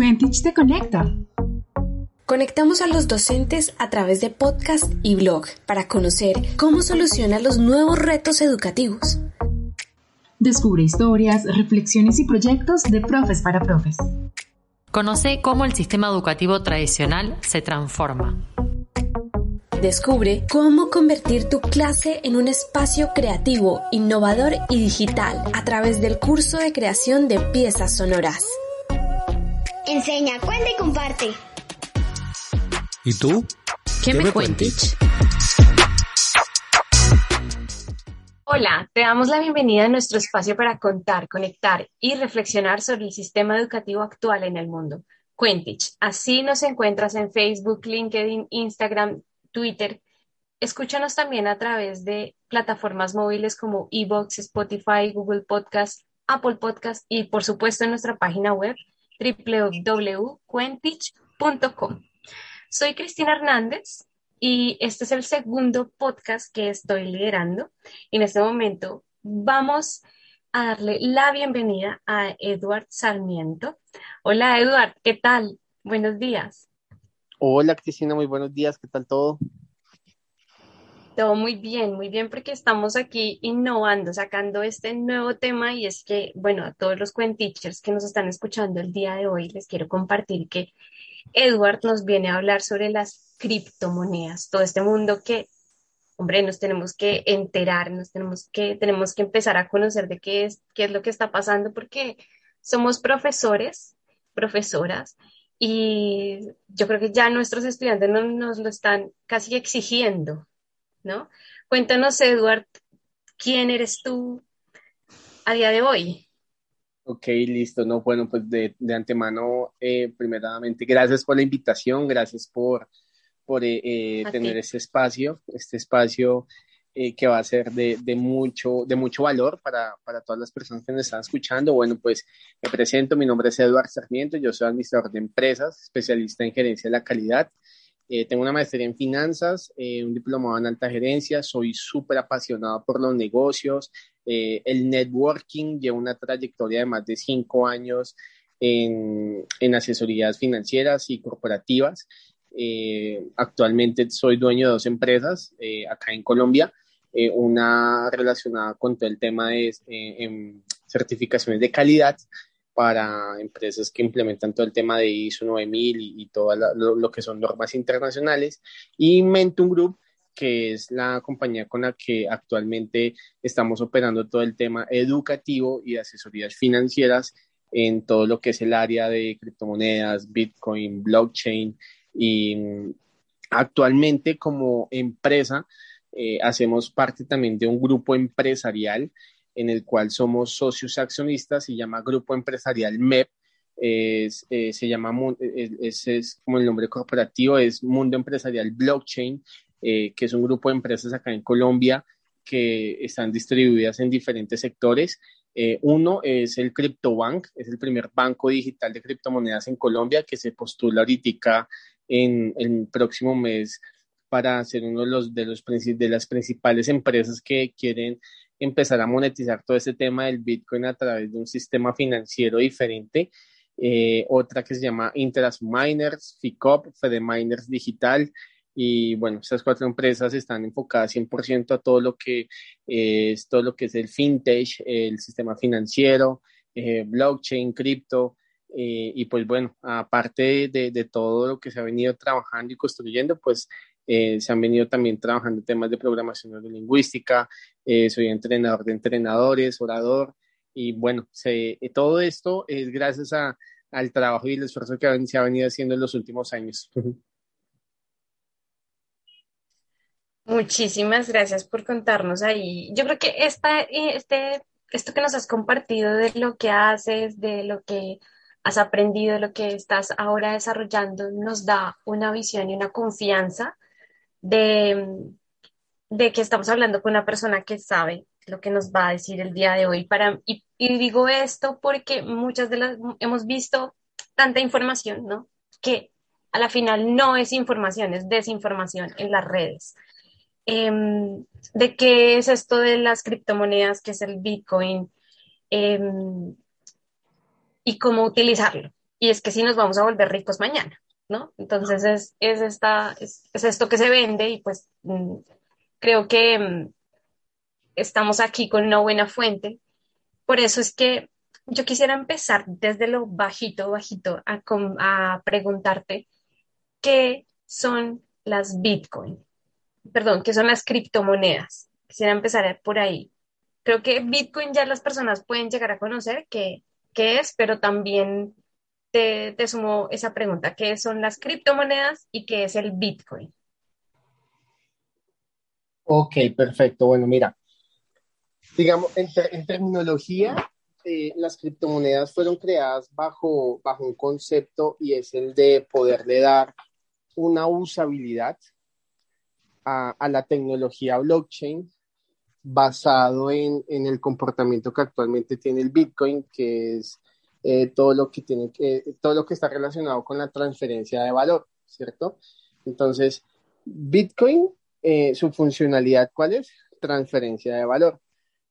Quentich te conecta. Conectamos a los docentes a través de podcast y blog para conocer cómo solucionan los nuevos retos educativos. Descubre historias, reflexiones y proyectos de profes para profes. Conoce cómo el sistema educativo tradicional se transforma. Descubre cómo convertir tu clase en un espacio creativo, innovador y digital a través del curso de creación de piezas sonoras. Enseña, cuenta y comparte. ¿Y tú? ¿Qué, me cuentas? Hola, te damos la bienvenida a nuestro espacio para contar, conectar y reflexionar sobre el sistema educativo actual en el mundo. Quentich, así nos encuentras en Facebook, LinkedIn, Instagram, Twitter. Escúchanos también a través de plataformas móviles como Evox, Spotify, Google Podcast, Apple Podcast y por supuesto en nuestra página web www.quentich.com. Soy Cristina Hernández y este es el segundo podcast que estoy liderando. En este momento vamos a darle la bienvenida a Eduard Sarmiento. Hola Eduard, ¿qué tal? Buenos días. Hola Cristina, muy buenos días, ¿qué tal todo? Muy bien, muy bien, porque estamos aquí innovando, sacando este nuevo tema y es que, bueno, a todos los cuentichers que nos están escuchando el día de hoy, les quiero compartir que Edward nos viene a hablar sobre las criptomonedas, todo este mundo que, hombre, nos tenemos que enterar, nos tenemos que, tenemos que empezar a conocer de qué es, qué es lo que está pasando, porque somos profesores, profesoras, y yo creo que ya nuestros estudiantes nos lo están casi exigiendo, ¿no? Cuéntanos, Edward, ¿quién eres tú a día de hoy? Ok, listo. No, bueno, pues de, de antemano, eh, primeramente, gracias por la invitación, gracias por, por eh, eh tener ese espacio, este espacio eh, que va a ser de, de, mucho, de mucho valor para, para todas las personas que nos están escuchando. Bueno, pues me presento, mi nombre es Eduardo Sarmiento, yo soy administrador de empresas, especialista en gerencia de la calidad. Eh, tengo una maestría en finanzas, eh, un diplomado en alta gerencia, soy súper apasionado por los negocios, eh, el networking, llevo una trayectoria de más de cinco años en, en asesorías financieras y corporativas. actualmente soy dueño de dos empresas acá en Colombia, una relacionada con todo el tema de certificaciones de calidad para empresas que implementan todo el tema de ISO 9000 y, y todo lo, que son normas internacionales, y Mentum Group, que es la compañía con la que actualmente estamos operando todo el tema educativo y asesorías financieras en todo lo que es el área de criptomonedas, Bitcoin, blockchain. Y mm, actualmente como empresa eh, hacemos parte también de un grupo empresarial en el cual somos socios accionistas, se llama Grupo Empresarial MEP, es, eh, se llama, ese es como el nombre corporativo, es Mundo Empresarial Blockchain, eh, que es un grupo de empresas acá en Colombia que están distribuidas en diferentes sectores. Eh, uno es el CryptoBank, es el primer banco digital de criptomonedas en Colombia que se postula ahorita en el próximo mes para ser uno de los, de los de las principales empresas que quieren empezar a monetizar todo ese tema del Bitcoin a través de un sistema financiero diferente. Eh, otra que se llama Interas Miners, FICOP, Fede Miners Digital. Y bueno, estas cuatro empresas están enfocadas 100% a todo lo que es todo lo que es el fintech, el sistema financiero, eh, blockchain, cripto. Eh, y pues bueno, aparte de, de, todo lo que se ha venido trabajando y construyendo, pues eh, se han venido también trabajando temas de programación neurolingüística, eh, soy entrenador de entrenadores, orador, y bueno, eh, todo esto es gracias a, al trabajo y el esfuerzo que se ha venido haciendo en los últimos años. Muchísimas gracias por contarnos ahí. Yo creo que esta, este, esto que nos has compartido de lo que haces, de lo que has aprendido, de lo que estás ahora desarrollando, nos da una visión y una confianza de, de que estamos hablando con una persona que sabe lo que nos va a decir el día de hoy. Para, y, digo esto porque muchas de las hemos visto tanta información, ¿no? Que a la final no es información, es desinformación en las redes. Em, de qué es esto de las criptomonedas, qué es el Bitcoin em, y cómo utilizarlo. y es que si nos vamos a volver ricos mañana, ¿no? Entonces es, es, esta, es, esto que se vende y pues mm, creo que mm, estamos aquí con una buena fuente. Por eso es que yo quisiera empezar desde lo bajito, bajito, a, a preguntarte qué son las Bitcoin, perdón, qué son las criptomonedas. Quisiera empezar por ahí. Creo que Bitcoin ya las personas pueden llegar a conocer qué, qué es, pero también te, sumo esa pregunta, ¿qué son las criptomonedas y qué es el Bitcoin? Ok, perfecto. Bueno, mira, digamos, en, terminología, eh, las criptomonedas fueron creadas bajo, bajo un concepto y es el de poderle dar una usabilidad a, a la tecnología blockchain basado en, en, el comportamiento que actualmente tiene el Bitcoin, que es eh, todo lo que tiene que, todo lo que está relacionado con la transferencia de valor, ¿cierto? Entonces, Bitcoin, eh, su funcionalidad, ¿cuál es? Transferencia de valor.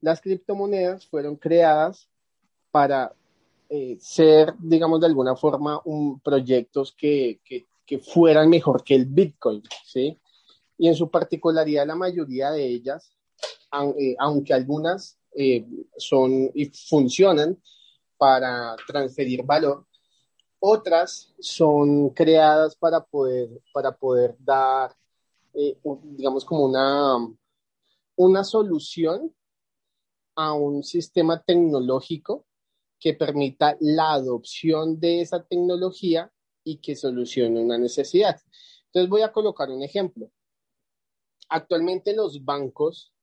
Las criptomonedas fueron creadas para eh, ser, digamos, de alguna forma, un, proyectos que, que, que fueran mejor que el Bitcoin, ¿sí? Y en su particularidad, la mayoría de ellas, aunque algunas son y funcionan, para transferir valor. Otras son creadas para poder, para poder dar, eh, digamos, como una, una solución a un sistema tecnológico que permita la adopción de esa tecnología y que solucione una necesidad. Entonces voy a colocar un ejemplo. Actualmente los bancos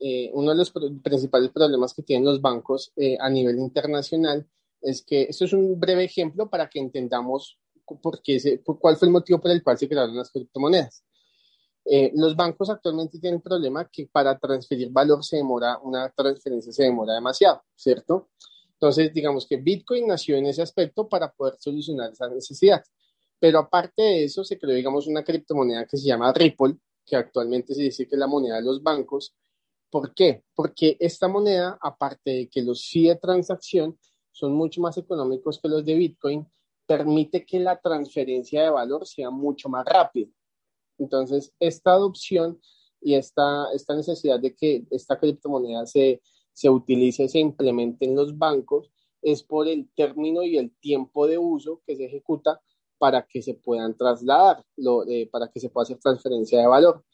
eh, uno de los principales problemas que tienen los bancos eh, a nivel internacional es que, esto es un breve ejemplo para que entendamos por qué cuál fue el motivo por el cual se crearon las criptomonedas. Eh, los bancos actualmente tienen un problema que para transferir valor se demora, una transferencia se demora demasiado, ¿cierto? Entonces, digamos que Bitcoin nació en ese aspecto para poder solucionar esa necesidad. Pero aparte de eso, se creó, digamos, una criptomoneda que se llama Ripple, que actualmente se dice que es la moneda de los bancos, ¿Por qué? Porque esta moneda, aparte de que los fees de transacción son mucho más económicos que los de Bitcoin, permite que la transferencia de valor sea mucho más rápida. Entonces, esta adopción y esta, esta necesidad de que esta criptomoneda se, se utilice, se implemente en los bancos, es por el término y el tiempo de uso que se ejecuta para que se puedan trasladar, eh, para que se pueda hacer transferencia de valor.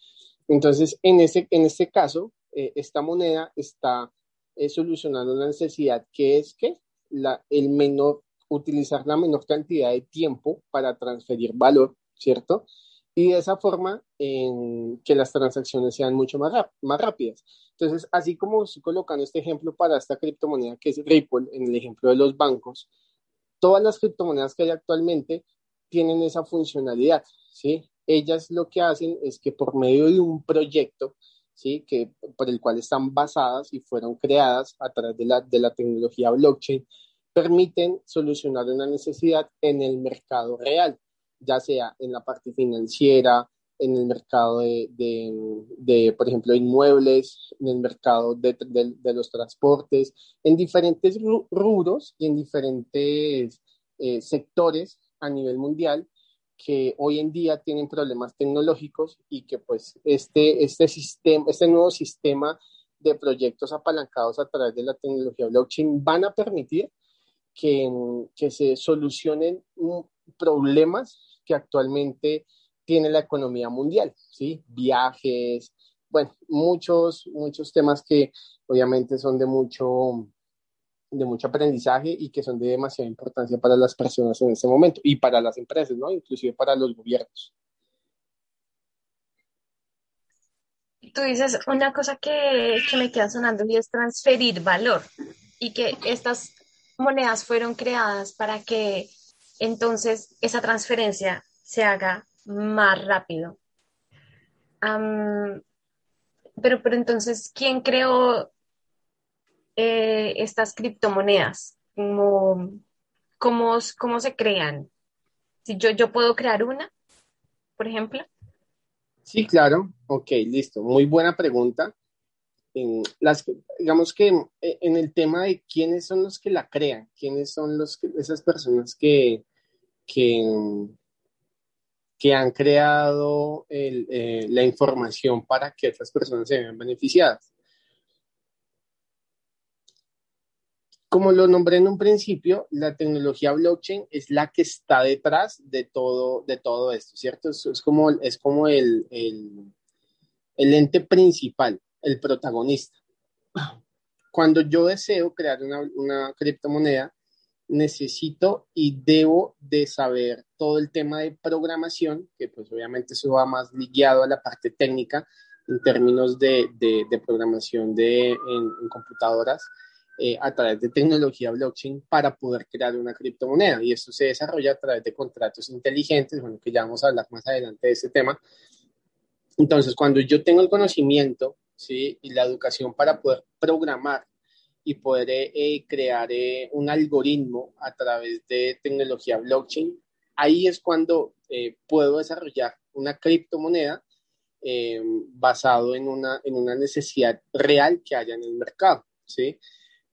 Entonces, en, ese, en este caso, eh, esta moneda está eh, solucionando una necesidad que es que la, el menor, utilizar la menor cantidad de tiempo para transferir valor, ¿cierto? Y de esa forma en que las transacciones sean mucho más, más rápidas. Entonces, así como estoy colocando este ejemplo para esta criptomoneda que es Ripple, en el ejemplo de los bancos, todas las criptomonedas que hay actualmente tienen esa funcionalidad, ¿sí? Ellas lo que hacen es que por medio de un proyecto, ¿sí? que, por el cual están basadas y fueron creadas a través de la, tecnología blockchain, permiten solucionar una necesidad en el mercado real, ya sea en la parte financiera, en el mercado de, de, por ejemplo, inmuebles, en el mercado de, de, los transportes, en diferentes rubros y en diferentes eh, sectores a nivel mundial que hoy en día tienen problemas tecnológicos y que pues este, este, sistema, este nuevo sistema de proyectos apalancados a través de la tecnología blockchain van a permitir que, que se solucionen problemas que actualmente tiene la economía mundial, ¿sí? Viajes, bueno, muchos, muchos temas que obviamente son de mucho, de mucho aprendizaje y que son de demasiada importancia para las personas en ese momento y para las empresas, ¿no? Inclusive para los gobiernos. Tú dices una cosa que, que me queda sonando y es transferir valor y que estas monedas fueron creadas para que entonces esa transferencia se haga más rápido. pero, pero entonces, ¿quién creó eh, estas criptomonedas? ¿Cómo, cómo, cómo se crean? Si yo, yo puedo crear una, por ejemplo. Sí, claro. Ok, listo. Muy buena pregunta. las, digamos que en el tema de quiénes son los que la crean, quiénes son los esas personas que, que, que han creado eh, la información para que estas personas se vean beneficiadas. Como lo nombré en un principio, la tecnología blockchain es la que está detrás de todo, de todo esto, ¿cierto? Es, como, es como el, el, el ente principal el protagonista. Cuando yo deseo crear una, criptomoneda, necesito y debo de saber todo el tema de programación, que pues obviamente eso va más ligado a la parte técnica en términos de, programación de, en, computadoras eh, a través de tecnología blockchain para poder crear una criptomoneda. Y eso se desarrolla a través de contratos inteligentes, bueno, que ya vamos a hablar más adelante de ese tema. Entonces, cuando yo tengo el conocimiento ¿sí? y la educación para poder programar y poder eh, eh, crear eh, un algoritmo a través de tecnología blockchain, ahí es cuando puedo desarrollar una criptomoneda basado en una, en una necesidad real que haya en el mercado, ¿sí?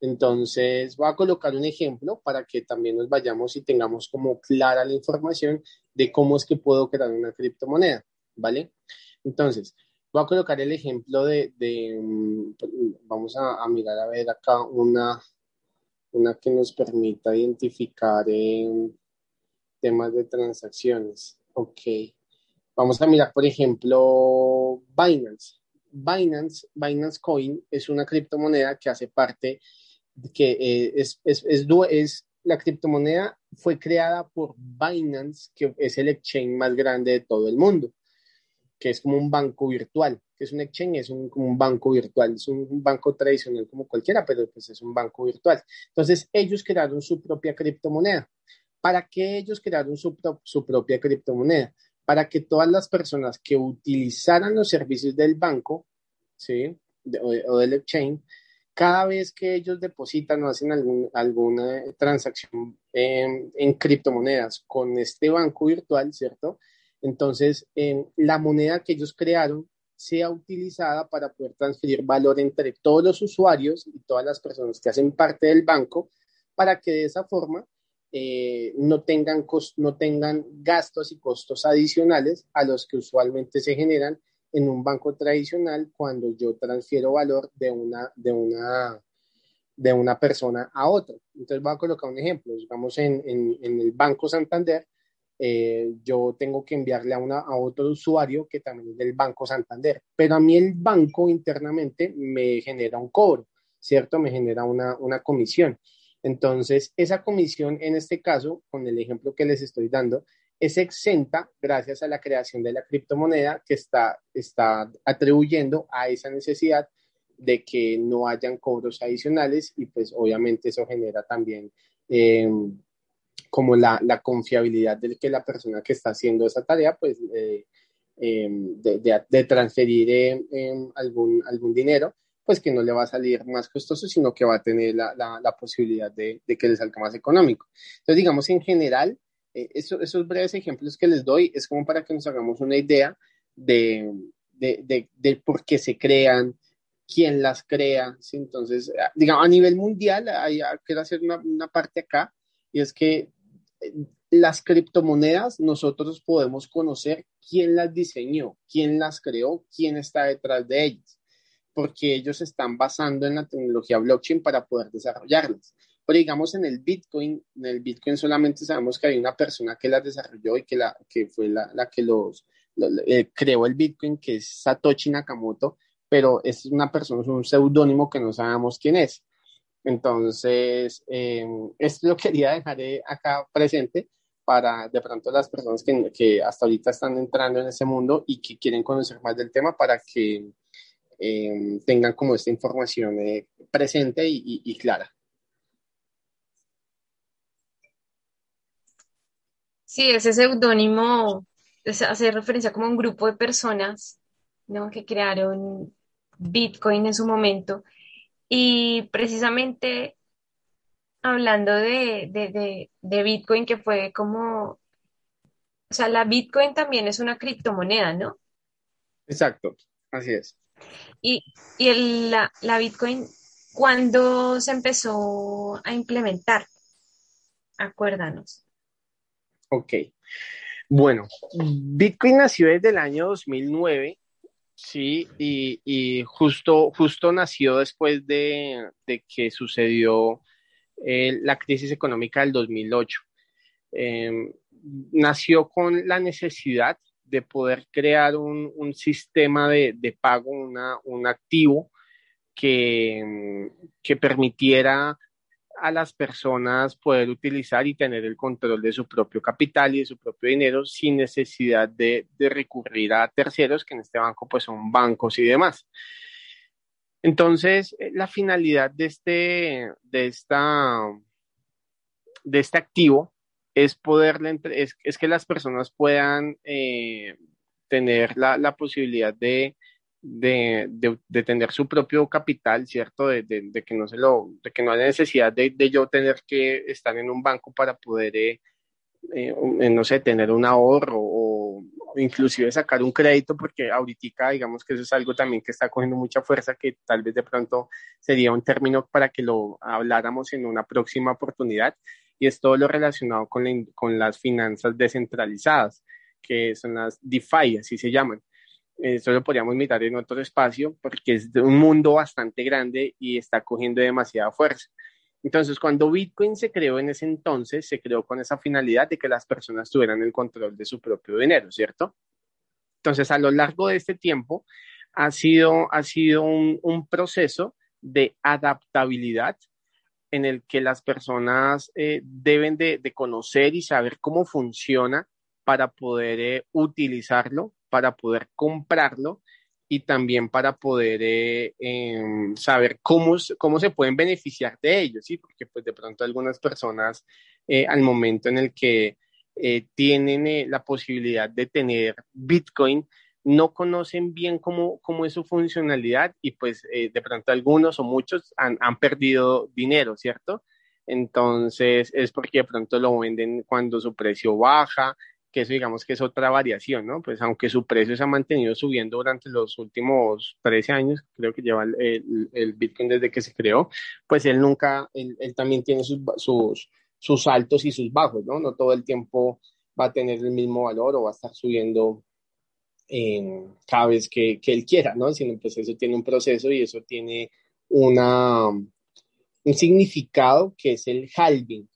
Entonces, voy a colocar un ejemplo para que también nos vayamos y tengamos como clara la información de cómo es que puedo crear una criptomoneda, ¿vale? Entonces, Voy a colocar el ejemplo de, mm, vamos a, mirar a ver acá una, una que nos permita identificar temas de transacciones. Ok. Vamos a mirar, por ejemplo, Binance. Binance, Binance Coin es una criptomoneda que hace parte, que eh, es, es, es, es, la criptomoneda fue creada por Binance, que es el exchange más grande de todo el mundo que es como un banco virtual, que es un exchange, es un, banco virtual, es un, banco tradicional como cualquiera, pero pues es un banco virtual. Entonces ellos crearon su propia criptomoneda. ¿Para qué ellos crearon su, su propia criptomoneda? Para que todas las personas que utilizaran los servicios del banco, ¿sí? o, del exchange, cada vez que ellos depositan o hacen alguna transacción en, en criptomonedas con este banco virtual, ¿cierto? Entonces, la moneda que ellos crearon sea utilizada para poder transferir valor entre todos los usuarios y todas las personas que hacen parte del banco, para que de esa forma eh, no, tengan no tengan gastos y costos adicionales a los que usualmente se generan en un banco tradicional cuando yo transfiero valor de una, de una, de una persona a otra. Entonces voy a colocar un ejemplo. Digamos, en, en el Banco Santander, eh, yo tengo que enviarle a, una, a otro usuario que también es del Banco Santander, pero a mí el banco internamente me genera un cobro, ¿cierto? Me genera una, una comisión. Entonces, esa comisión, en este caso, con el ejemplo que les estoy dando, es exenta gracias a la creación de la criptomoneda que está, está atribuyendo a esa necesidad de que no hayan cobros adicionales y pues obviamente eso genera también eh, como la, la, confiabilidad de que la persona que está haciendo esa tarea, pues, eh, em, de, de, transferir em, algún, algún dinero, pues que no le va a salir más costoso, sino que va a tener la, la, posibilidad de, de, que le salga más económico. Entonces, digamos, en general, eh, esos breves ejemplos que les doy es como para que nos hagamos una idea de, de, por qué se crean, quién las crea. Entonces, digamos, a nivel mundial, hay, quiero hacer una, una parte acá, y es que las criptomonedas nosotros podemos conocer quién las diseñó, quién las creó, quién está detrás de ellas, porque ellos están basando en la tecnología blockchain para poder desarrollarlas. Pero digamos en el Bitcoin, en el Bitcoin solamente sabemos que hay una persona que las desarrolló y que, la, que fue la, la que los, eh, creó el Bitcoin, que es Satoshi Nakamoto, pero es una persona, es un seudónimo que no sabemos quién es. Entonces, eh, esto lo quería dejar eh, acá presente para de pronto las personas que, que, hasta ahorita están entrando en ese mundo y que quieren conocer más del tema para que tengan como esta información presente y, clara. Sí, ese seudónimo hace referencia como a un grupo de personas ¿no? que crearon Bitcoin en su momento y precisamente hablando de, Bitcoin, que fue como, o sea, la Bitcoin también es una criptomoneda, ¿no? Exacto, así es. Y, y el, la, la Bitcoin, ¿cuándo se empezó a implementar? Acuérdanos. Ok. Bueno, Bitcoin nació desde el año 2009, sí, y, justo, justo nació después de, que sucedió eh, la crisis económica del 2008. Eh, nació con la necesidad de poder crear un, sistema de, pago, un activo que, que permitiera a las personas poder utilizar y tener el control de su propio capital y de su propio dinero sin necesidad de, recurrir a terceros, que en este banco pues son bancos y demás. Entonces, la finalidad de este, de esta, de este activo es poder, es, es que las personas puedan eh, tener la, la posibilidad de, de, de, tener su propio capital, ¿cierto? De, de, que no se lo, de que no haya necesidad de, yo tener que estar en un banco para poder, eh, eh, no sé, tener un ahorro o, o, inclusive sacar un crédito, porque ahorita digamos que eso es algo también que está cogiendo mucha fuerza, que tal vez de pronto sería un término para que lo habláramos en una próxima oportunidad, y es todo lo relacionado con, con las finanzas descentralizadas, que son las DeFi, así se llaman. Eso lo podríamos mirar en otro espacio porque es de un mundo bastante grande y está cogiendo demasiada fuerza. Entonces, cuando Bitcoin se creó en ese entonces, se creó con esa finalidad de que las personas tuvieran el control de su propio dinero, ¿cierto? Entonces, a lo largo de este tiempo, ha sido, ha sido un, un proceso de adaptabilidad en el que las personas eh, deben de, de, conocer y saber cómo funciona para poder eh, utilizarlo, para poder comprarlo y también para poder eh, eh, saber cómo, cómo se pueden beneficiar de ello, ¿sí? Porque pues de pronto algunas personas eh, al momento en el que tienen la posibilidad de tener Bitcoin, no conocen bien cómo, cómo es su funcionalidad y pues de pronto algunos o muchos han, han, perdido dinero, ¿cierto? Entonces es porque de pronto lo venden cuando su precio baja, que eso digamos que es otra variación, ¿no? Pues aunque su precio se ha mantenido subiendo durante los últimos 13 años, creo que lleva el, el, Bitcoin desde que se creó, pues él nunca, él, él también tiene sus, sus, sus altos y sus bajos, ¿no? No todo el tiempo va a tener el mismo valor o va a estar subiendo eh, cada vez que, que, él quiera, ¿no? Sino pues eso tiene un proceso y eso tiene una, un significado que es el halving.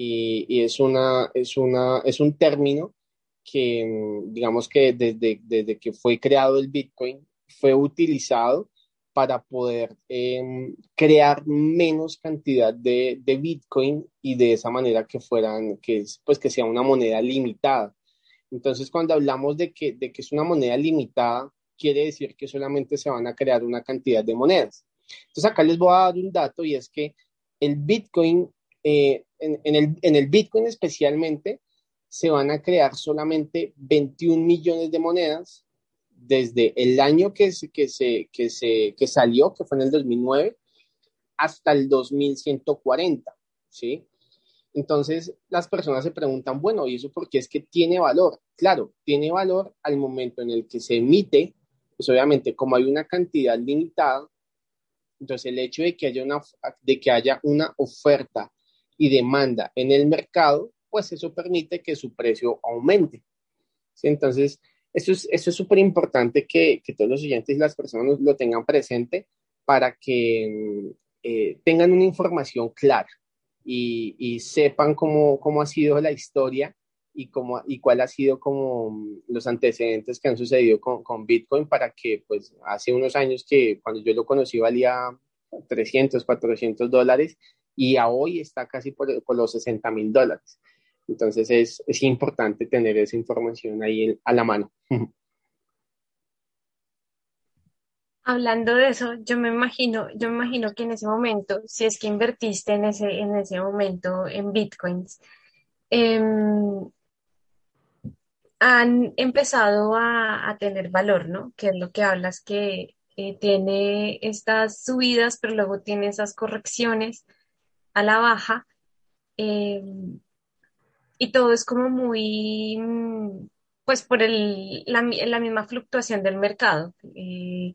Y, y, es, una, es, una, es un término que, digamos que desde, desde que fue creado el Bitcoin, fue utilizado para poder eh, crear menos cantidad de, de, Bitcoin y de esa manera que fueran, que, pues que sea una moneda limitada. Entonces, cuando hablamos de que, de que es una moneda limitada, quiere decir que solamente se van a crear una cantidad de monedas. Entonces, acá les voy a dar un dato y es que el Bitcoin, eh, en, en, el, en el Bitcoin especialmente, se van a crear solamente 21 millones de monedas desde el año que, se, que, se, que, se, que salió, que fue en el 2009, hasta el 2140, ¿sí? Entonces las personas se preguntan, bueno, ¿y eso por qué es que tiene valor? Claro, tiene valor al momento en el que se emite, pues obviamente como hay una cantidad limitada, entonces el hecho de que haya una, de que haya una oferta y demanda en el mercado, pues eso permite que su precio aumente. ¿Sí? Entonces, eso es eso es súper importante que, que, todos los oyentes y las personas lo tengan presente para que eh, tengan una información clara y, y sepan cómo, cómo, ha sido la historia y, cómo, y cuál ha sido como los antecedentes que han sucedido con, con, Bitcoin para que pues hace unos años que cuando yo lo conocí valía 300, 400 dólares y a hoy está casi por, por los 60 mil dólares. Entonces es, es, importante tener esa información ahí a la mano. Hablando de eso, yo me imagino, yo me imagino que en ese momento, si es que invertiste en ese, en ese momento en bitcoins, eh, han empezado a, a, tener valor, ¿no? Que es lo que hablas, que eh, tiene estas subidas, pero luego tiene esas correcciones a la baja. Eh, y todo es como muy, pues por el, la, la misma fluctuación del mercado. Eh,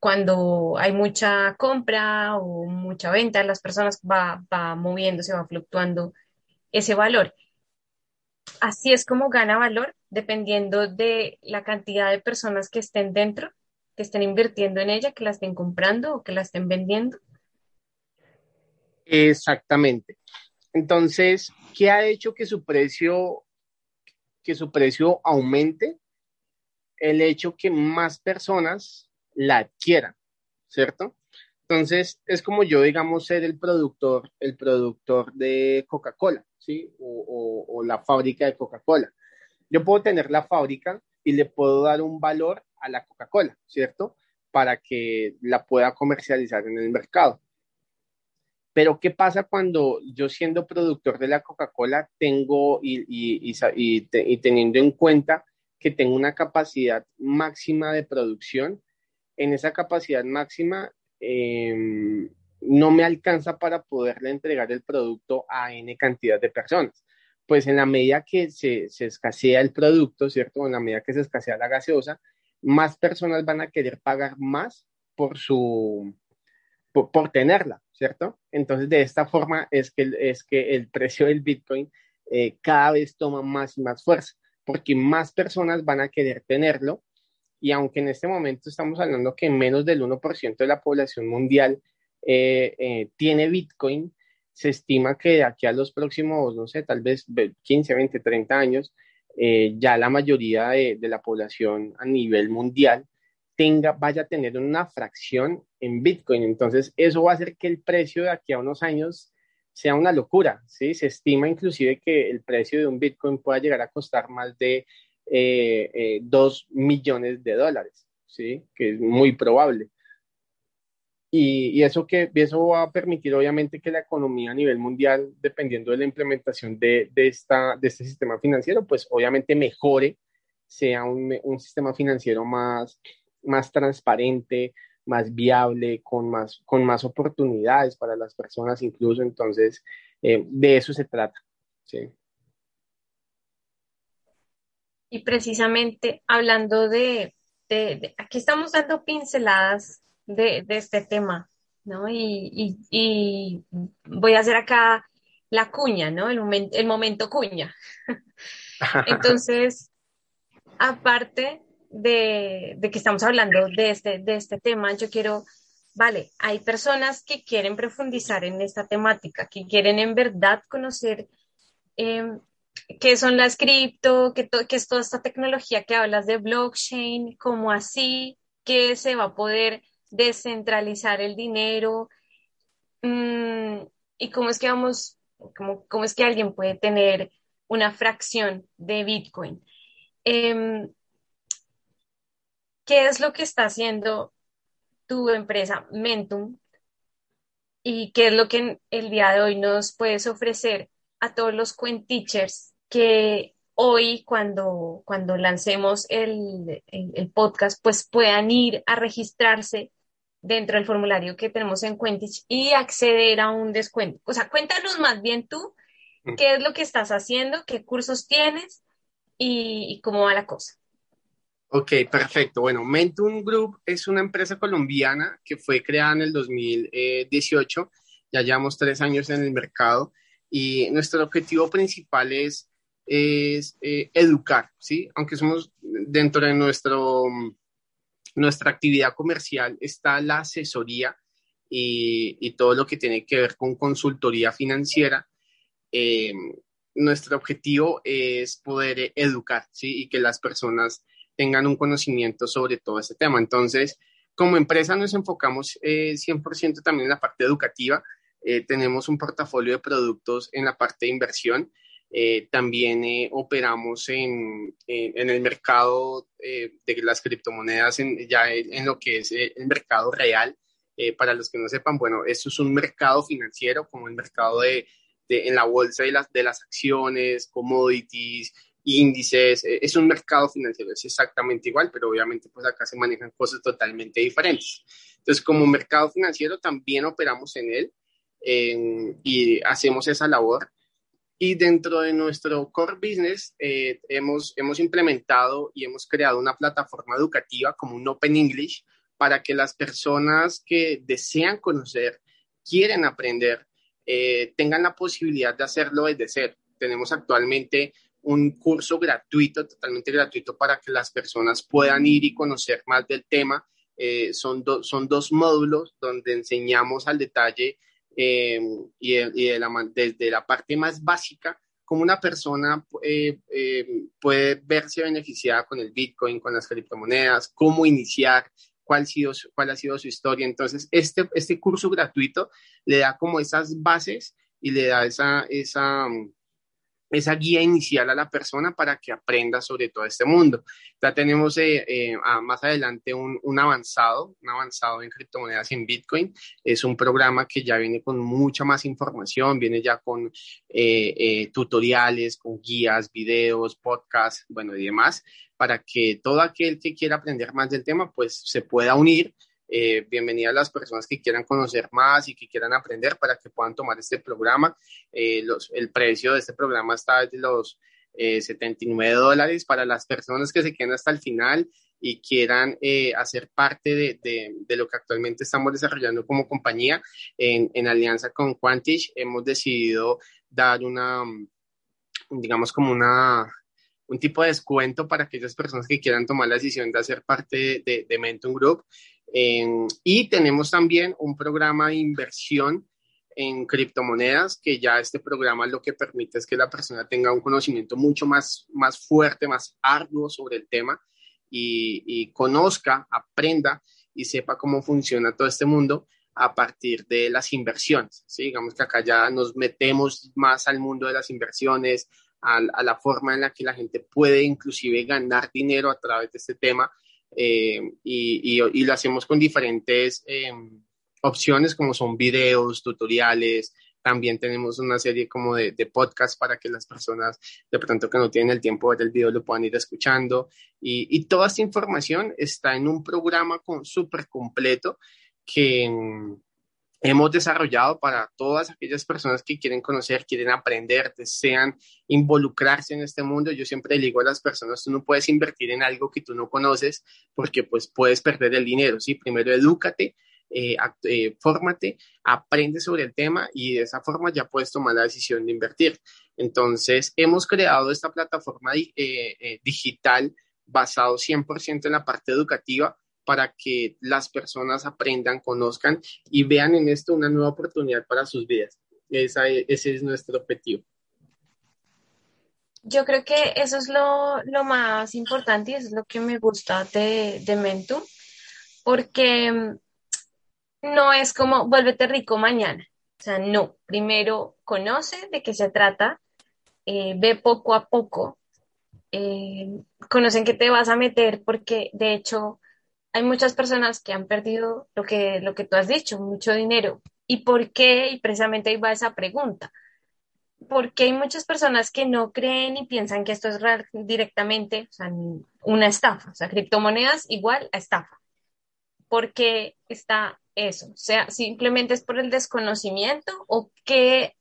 cuando hay mucha compra o mucha venta, las personas va, va moviéndose, va fluctuando ese valor. Así es como gana valor, dependiendo de la cantidad de personas que estén dentro, que estén invirtiendo en ella, que la estén comprando o que la estén vendiendo. Exactamente. Entonces, ¿qué ha hecho que su precio, que su precio aumente? El hecho que más personas la adquieran, ¿cierto? Entonces, es como yo, digamos, ser el productor, el productor de Coca-Cola, ¿sí? O, o la fábrica de Coca-Cola. Yo puedo tener la fábrica y le puedo dar un valor a la Coca-Cola, ¿cierto? Para que la pueda comercializar en el mercado. Pero ¿qué pasa cuando yo siendo productor de la Coca-Cola tengo y, teniendo en cuenta que tengo una capacidad máxima de producción? En esa capacidad máxima em, no me alcanza para poderle entregar el producto a N cantidad de personas. Pues en la medida que se, se escasea el producto, ¿cierto? En la medida que se escasea la gaseosa, más personas van a querer pagar más por su, por, tenerla, ¿cierto? Entonces, de esta forma es que, es que el precio del Bitcoin eh, cada vez toma más y más fuerza, porque más personas van a querer tenerlo. Y aunque en este momento estamos hablando que menos del 1% de la población mundial eh, eh, tiene Bitcoin, se estima que de aquí a los próximos, no sé, tal vez 15, 20, 30 años, ya la mayoría de, de, la población a nivel mundial vaya a tener una fracción en Bitcoin. Entonces, eso va a hacer que el precio de aquí a unos años sea una locura, ¿sí? Se estima inclusive que el precio de un Bitcoin pueda llegar a costar más de eh, eh, 2 millones de dólares, ¿sí? Que es muy probable. Y, y, eso, que, eso va a permitir obviamente que la economía a nivel mundial, dependiendo de la implementación de, de, esta, de este sistema financiero, pues obviamente mejore, sea un, un sistema financiero más, más transparente, más viable, con más, con más oportunidades para las personas incluso. Entonces, eh, de eso se trata. Sí. Y precisamente hablando de, aquí estamos dando pinceladas de, este tema, ¿no? Y, y, voy a hacer acá la cuña, ¿no? El, el momento cuña. Entonces, aparte de, que estamos hablando de este, de este tema, yo quiero, vale, hay personas que quieren profundizar en esta temática, que quieren en verdad conocer em, qué son las cripto, qué, es toda esta tecnología que hablas de blockchain, cómo así, que se va a poder descentralizar el dinero mm, y cómo es que vamos, cómo, cómo, es que alguien puede tener una fracción de Bitcoin. Em, ¿Qué es lo que está haciendo tu empresa Mentum? ¿Y qué es lo que el día de hoy nos puedes ofrecer a todos los teachers que hoy cuando, cuando lancemos el, podcast, pues puedan ir a registrarse dentro del formulario que tenemos en Quentich y acceder a un descuento. O sea, cuéntanos más bien tú mm. qué es lo que estás haciendo, qué cursos tienes y cómo va la cosa. Ok, perfecto. Bueno, Mentum Group es una empresa colombiana que fue creada en el 2018. Ya llevamos tres años en el mercado y nuestro objetivo principal es, eh, educar, ¿sí? Aunque somos dentro de nuestro, nuestra actividad comercial está la asesoría y, y todo lo que tiene que ver con consultoría financiera. Eh, nuestro objetivo es poder educar, ¿sí? Y que las personas tengan un conocimiento sobre todo este tema. Entonces, como empresa nos enfocamos eh, 100% también en la parte educativa. Eh, tenemos un portafolio de productos en la parte de inversión. Eh, también eh, operamos en, en, el mercado de las criptomonedas, en, ya en, lo que es el mercado real. para los que no sepan, bueno, esto es un mercado financiero como el mercado de, de en la bolsa de las, de las acciones, commodities, índices, eh, es un mercado financiero, es exactamente igual, pero obviamente pues acá se manejan cosas totalmente diferentes. Entonces, como mercado financiero también operamos en él y hacemos esa labor. Y dentro de nuestro core business eh, hemos, hemos implementado y hemos creado una plataforma educativa como un Open English para que las personas que desean conocer, quieren aprender, eh, tengan la posibilidad de hacerlo desde cero. Tenemos actualmente un curso gratuito, totalmente gratuito, para que las personas puedan ir y conocer más del tema. Eh, son, son dos módulos donde enseñamos al detalle eh, y, desde la parte más básica cómo una persona eh, puede verse beneficiada con el Bitcoin, con las criptomonedas, cómo iniciar, cuál, sido, cuál ha sido su historia. Entonces, este, este curso gratuito le da como esas bases y le da esa, esa, esa guía inicial a la persona para que aprenda sobre todo este mundo. Ya tenemos eh, eh, más adelante un, un, avanzado, un avanzado en criptomonedas en Bitcoin. Es un programa que ya viene con mucha más información, viene ya con eh, tutoriales, con guías, videos, podcasts, bueno, y demás, para que todo aquel que quiera aprender más del tema, pues se pueda unir eh, bienvenida a las personas que quieran conocer más y que quieran aprender para que puedan tomar este programa. Eh, el precio de este programa está desde los 79 eh, dólares para las personas que se queden hasta el final y quieran hacer parte de, de, de, lo que actualmente estamos desarrollando como compañía en, alianza con Quantish. Hemos decidido dar una, digamos, como una un tipo de descuento para aquellas personas que quieran tomar la decisión de hacer parte de, de Mentum Group y tenemos también un programa de inversión en criptomonedas, que ya este programa lo que permite es que la persona tenga un conocimiento mucho más, más fuerte, más arduo sobre el tema y, conozca, aprenda y sepa cómo funciona todo este mundo a partir de las inversiones. ¿sí? Digamos que acá ya nos metemos más al mundo de las inversiones, a, a la forma en la que la gente puede inclusive ganar dinero a través de este tema eh, y, y, lo hacemos con diferentes eh, opciones como son videos, tutoriales, también tenemos una serie como de, de podcasts para que las personas de pronto que no tienen el tiempo de ver el video lo puedan ir escuchando. Y, y toda esta información está en un programa súper completo que, hemos desarrollado para todas aquellas personas que quieren conocer, quieren aprender, desean involucrarse en este mundo. Yo siempre digo a las personas, tú no puedes invertir en algo que tú no conoces porque pues puedes perder el dinero, ¿sí? Primero edúcate, eh, eh, fórmate, aprende sobre el tema y de esa forma ya puedes tomar la decisión de invertir. Entonces, hemos creado esta plataforma eh, digital basado 100% en la parte educativa para que las personas aprendan, conozcan y vean en esto una nueva oportunidad para sus vidas. Esa, ese es nuestro objetivo. Yo creo que eso es lo, lo, más importante y eso es lo que me gusta de, de Mentu, porque mm, no es como vuélvete rico mañana. O sea, no. Primero conoce de qué se trata, eh, ve poco a poco, eh, conocen qué te vas a meter, porque de hecho hay muchas personas que han perdido lo que, lo que tú has dicho, mucho dinero. ¿Y por qué? Y precisamente ahí va esa pregunta. Porque hay muchas personas que no creen y piensan que esto es directamente una estafa. O sea, criptomonedas igual a estafa. Porque está eso. O sea, simplemente es por el desconocimiento o que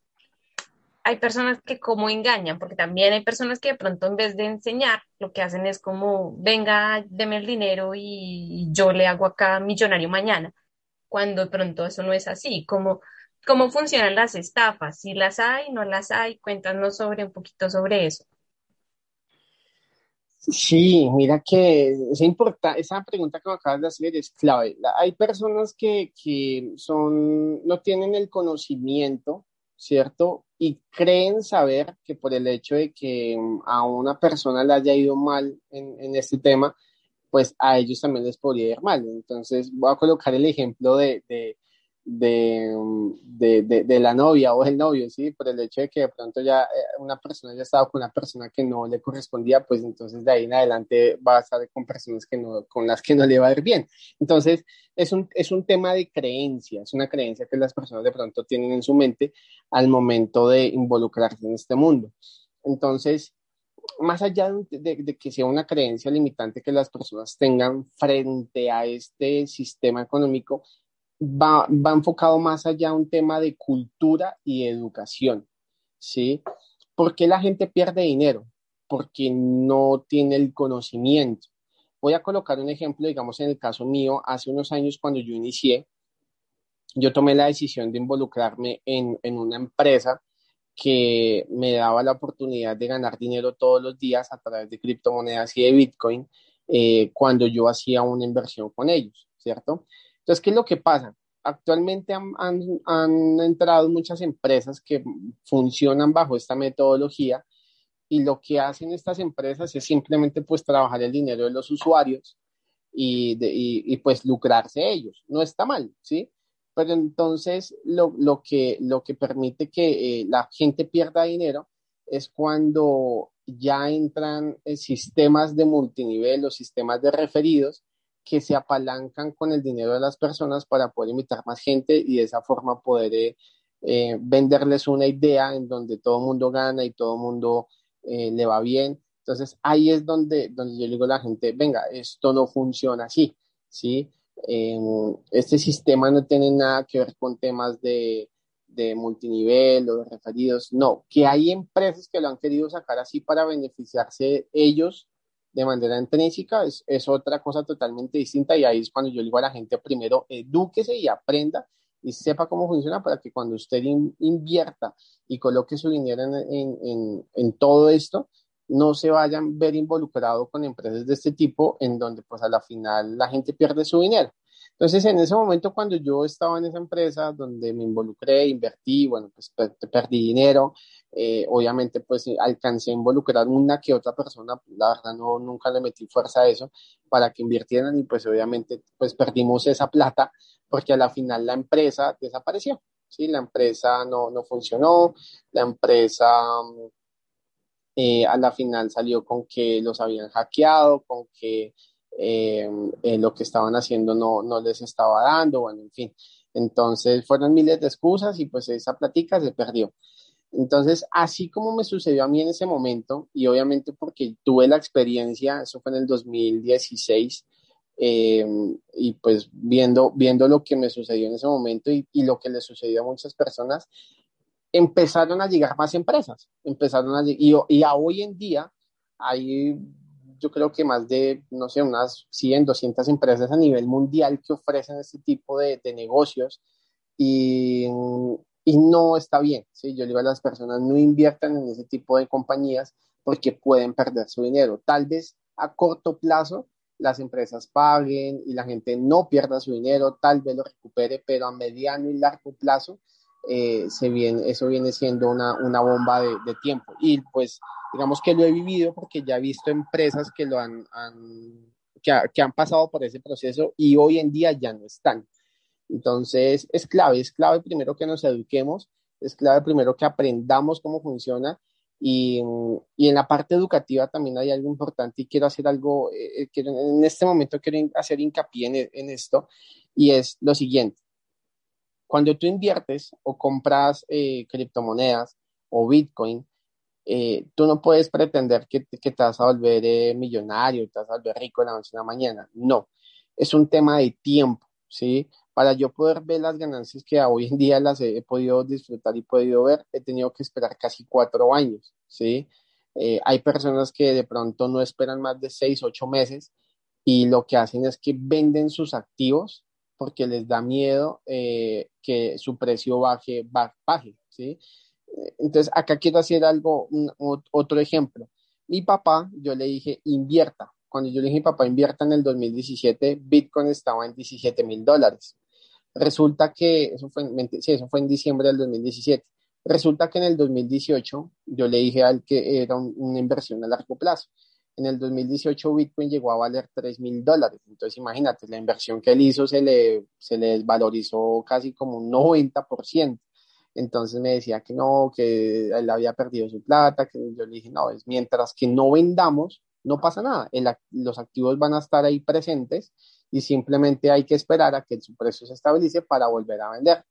hay personas que como engañan, porque también hay personas que de pronto en vez de enseñar, lo que hacen es como, venga, deme el dinero y yo le hago acá millonario mañana, cuando de pronto eso no es así. Como, ¿Cómo funcionan las estafas? Si las hay, no las hay, cuéntanos sobre un poquito sobre eso. Sí, mira que es importante, esa pregunta que acabas de hacer es clave. Hay personas que, que son, no tienen el conocimiento ¿cierto? Y creen saber que por el hecho de que mm, a una persona le haya ido mal en, en este tema, pues a ellos también les podría ir mal. Entonces voy a colocar el ejemplo de, de, de, de, la novia o el novio, ¿sí? Por el hecho de que de pronto ya eh, una persona ya estaba con una persona que no le correspondía, pues entonces de ahí en adelante va a estar con personas que no, con las que no le va a ir bien. Entonces es un, es un tema de creencia, es una creencia que las personas de pronto tienen en su mente al momento de involucrarse en este mundo. Entonces, más allá de, que sea una creencia limitante que las personas tengan frente a este sistema económico, va, va enfocado más allá a un tema de cultura y educación, ¿sí? ¿Por qué la gente pierde dinero? Porque no tiene el conocimiento. Voy a colocar un ejemplo, digamos, en el caso mío, hace unos años cuando yo inicié, yo tomé la decisión de involucrarme en, en una empresa que me daba la oportunidad de ganar dinero todos los días a través de criptomonedas y de Bitcoin eh, cuando yo hacía una inversión con ellos, ¿cierto? Entonces, ¿qué es lo que pasa? Actualmente han, han, han entrado muchas empresas que funcionan bajo esta metodología y lo que hacen estas empresas es simplemente pues trabajar el dinero de los usuarios y, de, y, y pues lucrarse ellos. No está mal, ¿sí? pero entonces lo, lo, que, lo que permite que eh, la gente pierda dinero es cuando ya entran eh, sistemas de multinivel o sistemas de referidos que se apalancan con el dinero de las personas para poder invitar más gente y de esa forma poder eh, eh venderles una idea en donde todo el mundo gana y todo el mundo eh, le va bien. Entonces ahí es donde, donde yo digo a la gente, venga, esto no funciona así, ¿sí? este sistema no tiene nada que ver con temas de, de multinivel o de referidos, no, que hay empresas que lo han querido sacar así para beneficiarse ellos de manera intrínseca, es, es, otra cosa totalmente distinta y ahí es cuando yo digo a la gente primero, edúquese y aprenda y sepa cómo funciona para que cuando usted in, invierta y coloque su dinero en, en, en, todo esto, no se vayan ver involucrados con empresas de este tipo en donde pues a la final la gente pierde su dinero. Entonces, en ese momento, cuando yo estaba en esa empresa donde me involucré, invertí, bueno, pues perdí dinero, eh, obviamente pues alcancé a involucrar una que otra persona, la verdad no, nunca le metí fuerza a eso para que invirtieran y pues obviamente pues perdimos esa plata porque a la final la empresa desapareció, ¿sí? La empresa no, no funcionó, la empresa eh, a la final salió con que los habían hackeado, con que eh, eh, lo que estaban haciendo no, no les estaba dando, bueno, en fin. Entonces fueron miles de excusas y pues esa plática se perdió. Entonces, así como me sucedió a mí en ese momento, y obviamente porque tuve la experiencia, eso fue en el 2016, eh, y pues viendo, viendo lo que me sucedió en ese momento y, lo que le sucedió a muchas personas, empezaron a llegar más empresas, empezaron a y, y a hoy en día hay yo creo que más de, no sé, unas 100, 200 empresas a nivel mundial que ofrecen este tipo de, de negocios y, y, no está bien, ¿sí? Yo le digo a las personas, no inviertan en ese tipo de compañías porque pueden perder su dinero. Tal vez a corto plazo las empresas paguen y la gente no pierda su dinero, tal vez lo recupere, pero a mediano y largo plazo eh, se viene, eso viene siendo una, una bomba de, de, tiempo. Y pues digamos que lo he vivido porque ya he visto empresas que lo han, han que, ha, que, han pasado por ese proceso y hoy en día ya no están. Entonces es clave, es clave primero que nos eduquemos, es clave primero que aprendamos cómo funciona y, y en la parte educativa también hay algo importante y quiero hacer algo, eh, quiero, en este momento quiero hacer hincapié en, en esto y es lo siguiente cuando tú inviertes o compras eh, criptomonedas o Bitcoin, eh, tú no puedes pretender que, te vas a volver eh, millonario, te vas a volver rico en la noche en la mañana. No, es un tema de tiempo, ¿sí? Para yo poder ver las ganancias que hoy en día las he, podido disfrutar y podido ver, he tenido que esperar casi cuatro años, ¿sí? Hay personas que de pronto no esperan más de seis, ocho meses y lo que hacen es que venden sus activos porque les da miedo eh, que su precio baje, baje, ¿sí? Entonces, acá quiero hacer algo, un, otro ejemplo. Mi papá, yo le dije, invierta. Cuando yo le dije, mi papá, invierta en el 2017, Bitcoin estaba en 17 mil dólares. Resulta que, eso fue, sí, eso fue en diciembre del 2017. Resulta que en el 2018 yo le dije al que era un, una inversión a largo plazo en el 2018 Bitcoin llegó a valer 3 mil dólares. Entonces imagínate, la inversión que él hizo se le, se le desvalorizó casi como un 90%. Entonces me decía que no, que él había perdido su plata, que yo le dije, no, es mientras que no vendamos, no pasa nada. El, los activos van a estar ahí presentes y simplemente hay que esperar a que su precio se estabilice para volver a vender.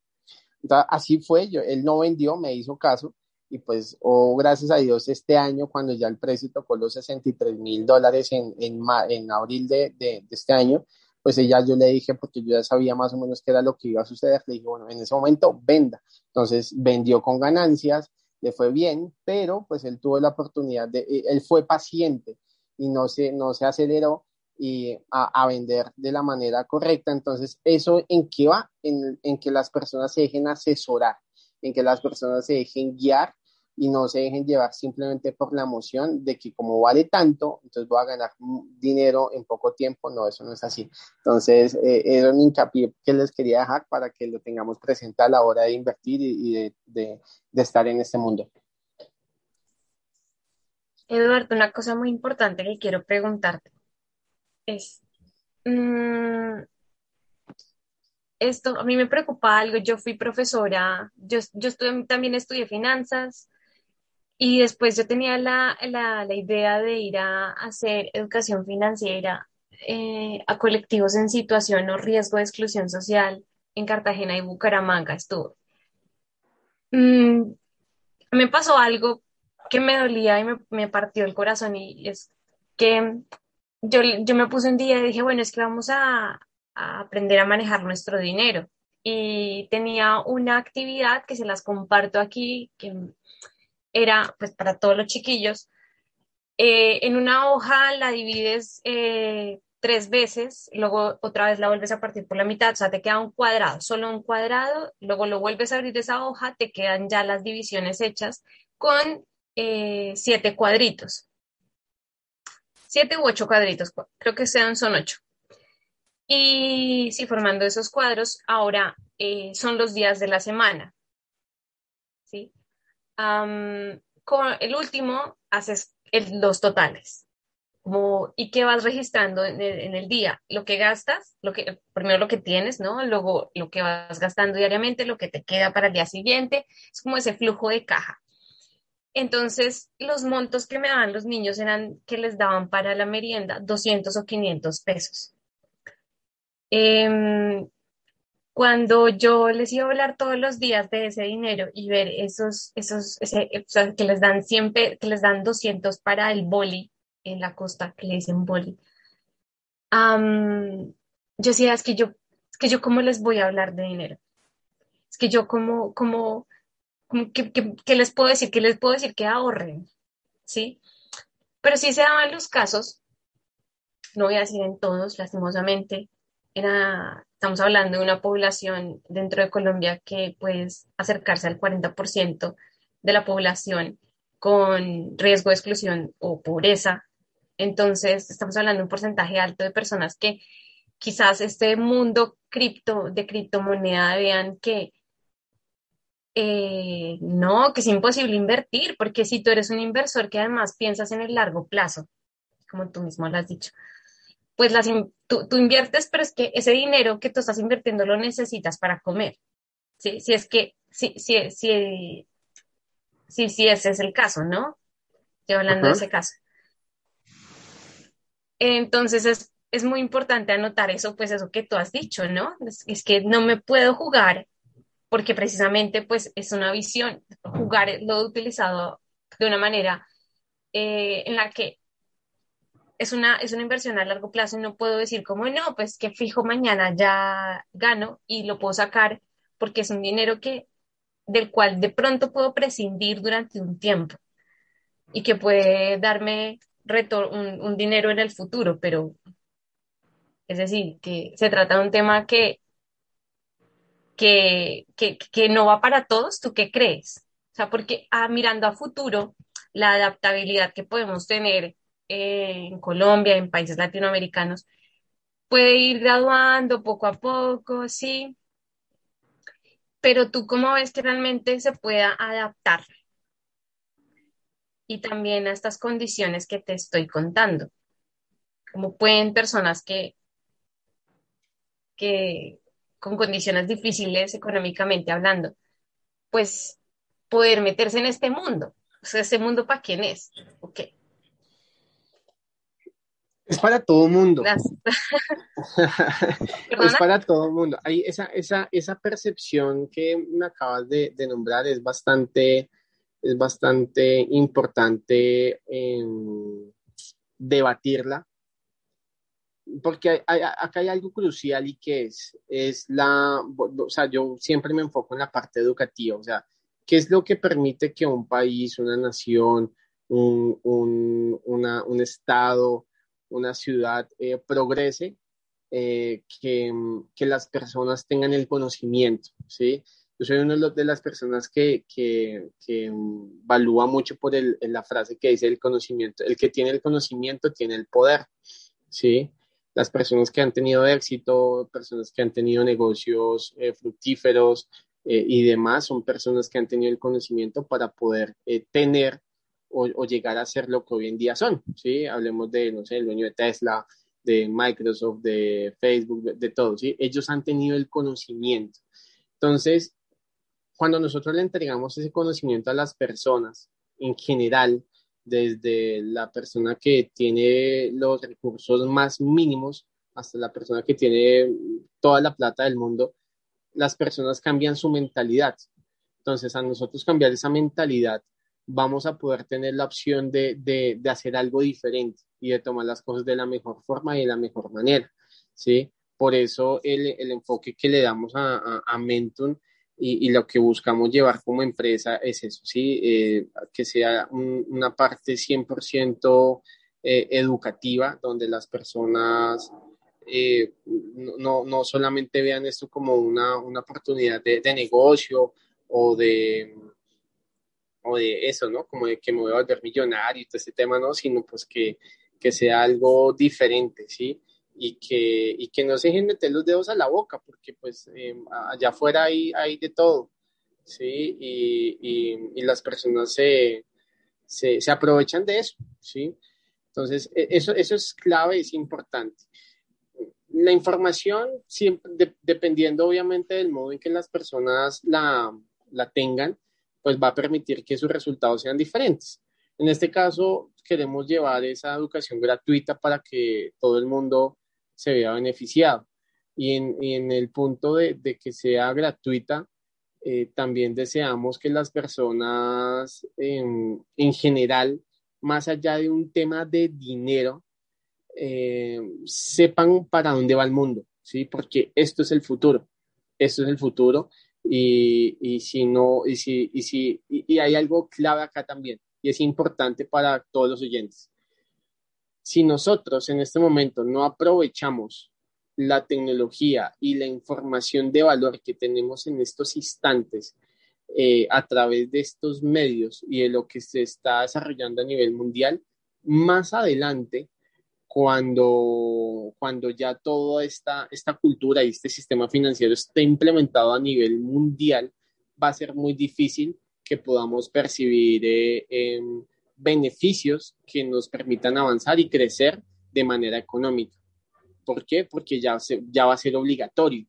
Entonces, así fue, yo, él no vendió, me hizo caso y pues, oh, gracias a Dios, este año, cuando ya el precio tocó los 63 mil dólares en, en, en abril de, de, de, este año, pues ella yo le dije, porque yo ya sabía más o menos qué era lo que iba a suceder, le dije, bueno, en ese momento venda. Entonces vendió con ganancias, le fue bien, pero pues él tuvo la oportunidad de, él fue paciente y no se, no se aceleró y a, vender de la manera correcta. Entonces, ¿eso en qué va? En, en que las personas se dejen asesorar, en que las personas se dejen guiar y no se dejen llevar simplemente por la emoción de que como vale tanto, entonces voy a ganar dinero en poco tiempo. No, eso no es así. Entonces, eh, era un hincapié que les quería dejar para que lo tengamos presente a la hora de invertir y, de, estar en este mundo. Eduardo, una cosa muy importante que quiero preguntarte es, mm, esto a mí me preocupa algo, yo fui profesora, yo, yo también estudié finanzas y después yo tenía la, la, la idea de ir a, hacer educación financiera eh, a colectivos en situación o riesgo de exclusión social en Cartagena y Bucaramanga estuve. Mm, me pasó algo que me dolía y me, me partió el corazón y es que yo, yo me puse un día y dije, bueno, es que vamos a, a aprender a manejar nuestro dinero. Y tenía una actividad que se las comparto aquí, que era pues para todos los chiquillos. Eh, en una hoja la divides eh, tres veces, luego otra vez la vuelves a partir por la mitad, o sea, te queda un cuadrado, solo un cuadrado, luego lo vuelves a abrir esa hoja, te quedan ya las divisiones hechas con eh, siete cuadritos siete u ocho cuadritos, creo que sean, son ocho. Y si formando esos cuadros, ahora son los días de la semana. ¿sí? Con el último haces los totales. ¿Y qué vas registrando en el, día? Lo que gastas, lo que, primero lo que tienes. Luego lo que vas gastando diariamente, lo que te queda para el día siguiente. Es como ese flujo de caja. Entonces, los montos que me daban los niños eran que les daban para la merienda 200 o 500 pesos. Em, cuando yo les iba a hablar todos los días de ese dinero y ver esos, esos, que les dan siempre, que les dan 200 para el boli en la costa, que le dicen boli, yo decía, es que yo, es que yo cómo les voy a hablar de dinero. Es que yo como, como, ¿qué, les puedo decir? ¿Qué les puedo decir? Que ahorren, ¿sí? Pero sí se daban los casos, no voy a decir en todos, lastimosamente, era, estamos hablando de una población dentro de Colombia que puede acercarse al 40% de la población con riesgo de exclusión o pobreza. Entonces, estamos hablando de un porcentaje alto de personas que quizás este mundo cripto, de criptomoneda, vean que eh, no, que es imposible invertir, porque si tú eres un inversor que además piensas en el largo plazo, como tú mismo lo has dicho, pues las, tú, inviertes, pero es que ese dinero que tú estás invirtiendo lo necesitas para comer. ¿sí? Si es que, si, si, si, si, si ese es el caso, ¿no? Estoy hablando de ese caso. Entonces es, es, muy importante anotar eso, pues eso que tú has dicho, ¿no? es que no me puedo jugar porque precisamente pues es una visión, jugar lo utilizado de una manera eh, en la que es una, es una inversión a largo plazo y no puedo decir como no, pues que fijo mañana ya gano y lo puedo sacar porque es un dinero que del cual de pronto puedo prescindir durante un tiempo y que puede darme un, un dinero en el futuro, pero es decir, que se trata de un tema que que, que, no va para todos, ¿tú qué crees? O sea, porque ah, mirando a futuro, la adaptabilidad que podemos tener en Colombia, en países latinoamericanos, puede ir graduando poco a poco, sí. Pero tú cómo ves que realmente se pueda adaptar y también a estas condiciones que te estoy contando. ¿Cómo pueden personas que, que, con condiciones difíciles económicamente hablando, pues poder meterse en este mundo. O sea, ¿ese mundo para quién es? Ok. Es para todo mundo. es para todo mundo. Hay esa, esa, esa percepción que me acabas de, de nombrar es bastante, es bastante importante debatirla porque acá hay algo crucial y que es, es la, o sea, yo siempre me enfoco en la parte educativa, o sea, ¿qué es lo que permite que un país, una nación, un, un, una, un estado, una ciudad eh, progrese, eh, que, que, las personas tengan el conocimiento, ¿sí? Yo soy una de las personas que, que, que valúa mucho por el, la frase que dice el conocimiento. El que tiene el conocimiento tiene el poder, ¿sí? Las personas que han tenido éxito, personas que han tenido negocios eh, fructíferos y demás, son personas que han tenido el conocimiento para poder tener o, llegar a ser lo que hoy en día son, ¿sí? Hablemos de, no sé, el dueño de Tesla, de Microsoft, de Facebook, de, todo, ¿sí? Ellos han tenido el conocimiento. Entonces, cuando nosotros le entregamos ese conocimiento a las personas en general, desde la persona que tiene los recursos más mínimos hasta la persona que tiene toda la plata del mundo, las personas cambian su mentalidad. Entonces, a nosotros cambiar esa mentalidad vamos a poder tener la opción de, de, hacer algo diferente y de tomar las cosas de la mejor forma y de la mejor manera, ¿sí? Por eso el, el enfoque que le damos a, a, a Mentum y, y, lo que buscamos llevar como empresa es eso, ¿sí? Eh, que sea un, una parte 100% eh, educativa, donde las personas eh, no, no, solamente vean esto como una, una oportunidad de, de negocio o de o de eso, ¿no? Como de que me voy a volver millonario y todo ese tema, ¿no? Sino pues que, que sea algo diferente, ¿sí? Y que, y que no se dejen meter los dedos a la boca, porque pues eh, allá afuera hay, hay de todo, ¿sí? Y, y, y las personas se, se, se, aprovechan de eso, ¿sí? Entonces, e, eso, eso es clave, es importante. La información, siempre, de, dependiendo obviamente del modo en que las personas la, la tengan, pues va a permitir que sus resultados sean diferentes. En este caso, queremos llevar esa educación gratuita para que todo el mundo se vea beneficiado. Y en, y en el punto de, de, que sea gratuita, eh, también deseamos que las personas en, en, general, más allá de un tema de dinero, eh, sepan para dónde va el mundo, ¿sí? Porque esto es el futuro, esto es el futuro y, y si no, y si, y si, y, y hay algo clave acá también, y es importante para todos los oyentes. Si nosotros en este momento no aprovechamos la tecnología y la información de valor que tenemos en estos instantes eh, a través de estos medios y de lo que se está desarrollando a nivel mundial, más adelante cuando, cuando ya toda esta, esta cultura y este sistema financiero esté implementado a nivel mundial, va a ser muy difícil que podamos percibir eh, eh, beneficios que nos permitan avanzar y crecer de manera económica. ¿Por qué? Porque ya, se, ya va a ser obligatorio.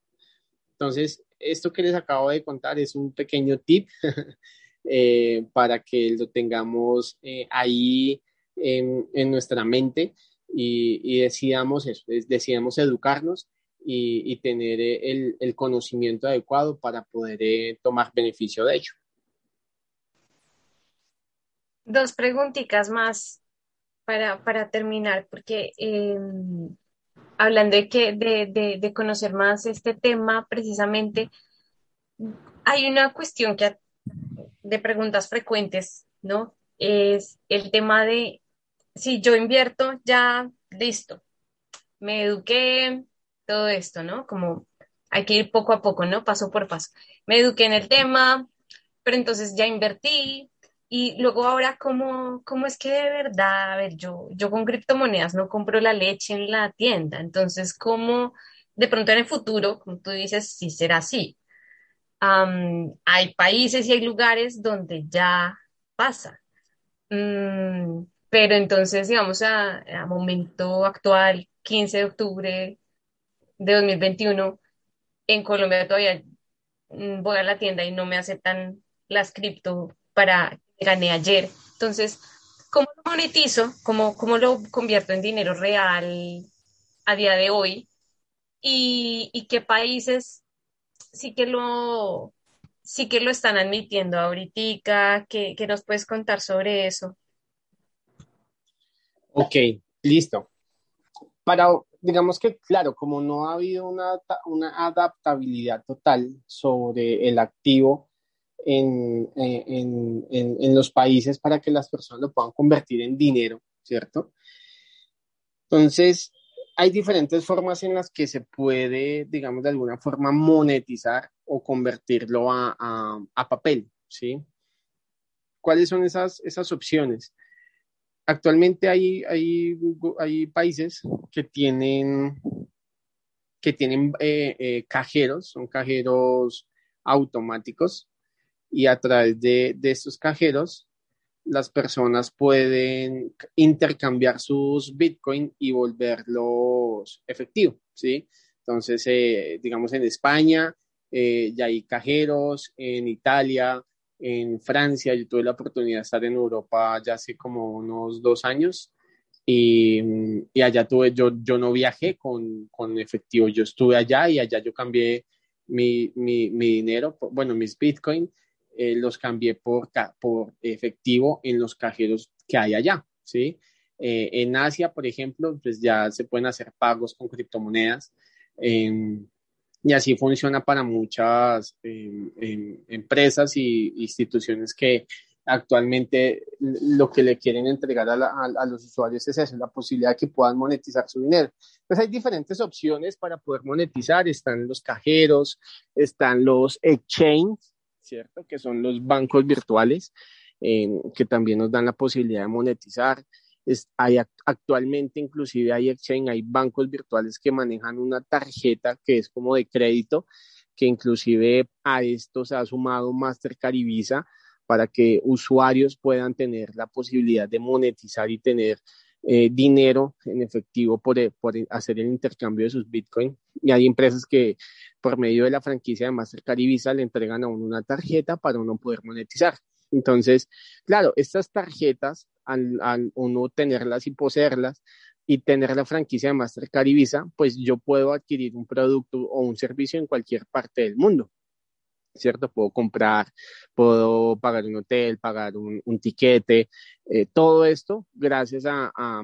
Entonces, esto que les acabo de contar es un pequeño tip eh, para que lo tengamos eh, ahí en, en nuestra mente y, decidamos eso, decidamos educarnos y, tener el, el, conocimiento adecuado para poder eh, tomar beneficio de ello. Dos preguntitas más para, para terminar, porque eh, hablando de, que, de, de, de, conocer más este tema, precisamente, hay una cuestión que de preguntas frecuentes, ¿no? Es el tema de si yo invierto, ya listo, me eduqué, todo esto, ¿no? Como hay que ir poco a poco, ¿no? Paso por paso. Me eduqué en el tema, pero entonces ya invertí y luego ahora, ¿cómo, cómo es que de verdad, a ver, yo, yo con criptomonedas no compro la leche en la tienda, entonces, ¿cómo de pronto en el futuro, como tú dices, sí será así? Hay países y hay lugares donde ya pasa. Mm, pero entonces, digamos, a, a, momento actual, 15 de octubre de 2021, en Colombia todavía mm, voy a la tienda y no me aceptan las cripto para que gané ayer. Entonces, ¿cómo lo monetizo? ¿Cómo, ¿Cómo lo convierto en dinero real a día de hoy? ¿Y, y qué países sí que lo sí que lo están admitiendo ahorita? ¿Qué, qué nos puedes contar sobre eso? Ok, listo. Para, digamos que, claro, como no ha habido una, una adaptabilidad total sobre el activo en, en, en, en, los países para que las personas lo puedan convertir en dinero, ¿cierto? Entonces, hay diferentes formas en las que se puede, digamos, de alguna forma monetizar o convertirlo a, a, papel, ¿sí? ¿Cuáles son esas, esas opciones? Actualmente hay, hay, hay países que tienen, que tienen eh, eh, cajeros, son cajeros automáticos, y a través de, de estos cajeros las personas pueden intercambiar sus Bitcoin y volverlos efectivos, ¿sí? Entonces, eh, digamos, en España eh, ya hay cajeros, en Italia, en Francia, yo tuve la oportunidad de estar en Europa ya hace como unos dos años y, y allá tuve, yo, yo no viajé con, con, efectivo, yo estuve allá y allá yo cambié mi, mi, mi dinero, bueno, mis Bitcoin eh, los cambié por, por efectivo en los cajeros que hay allá, ¿sí? Eh, en Asia, por ejemplo, pues ya se pueden hacer pagos con criptomonedas em, y así funciona para muchas em, empresas y instituciones que actualmente lo que le quieren entregar a, a, los usuarios es eso, la posibilidad de que puedan monetizar su dinero. Pues hay diferentes opciones para poder monetizar, están los cajeros, están los exchanges, ¿cierto? Que son los bancos virtuales eh, que también nos dan la posibilidad de monetizar. Hay actualmente inclusive hay exchange, hay bancos virtuales que manejan una tarjeta que es como de crédito, que inclusive a esto se ha sumado Mastercard y Visa para que usuarios puedan tener la posibilidad de monetizar y tener eh, dinero en efectivo por, por, hacer el intercambio de sus Bitcoin. Y hay empresas que por medio de la franquicia de Mastercard y Visa le entregan a uno una tarjeta para uno poder monetizar. Entonces, claro, estas tarjetas, al, al uno tenerlas y poseerlas y tener la franquicia de Mastercard y Visa, pues yo puedo adquirir un producto o un servicio en cualquier parte del mundo. ¿cierto? Puedo comprar, puedo pagar un hotel, pagar un, tiquete, eh, todo esto gracias a, a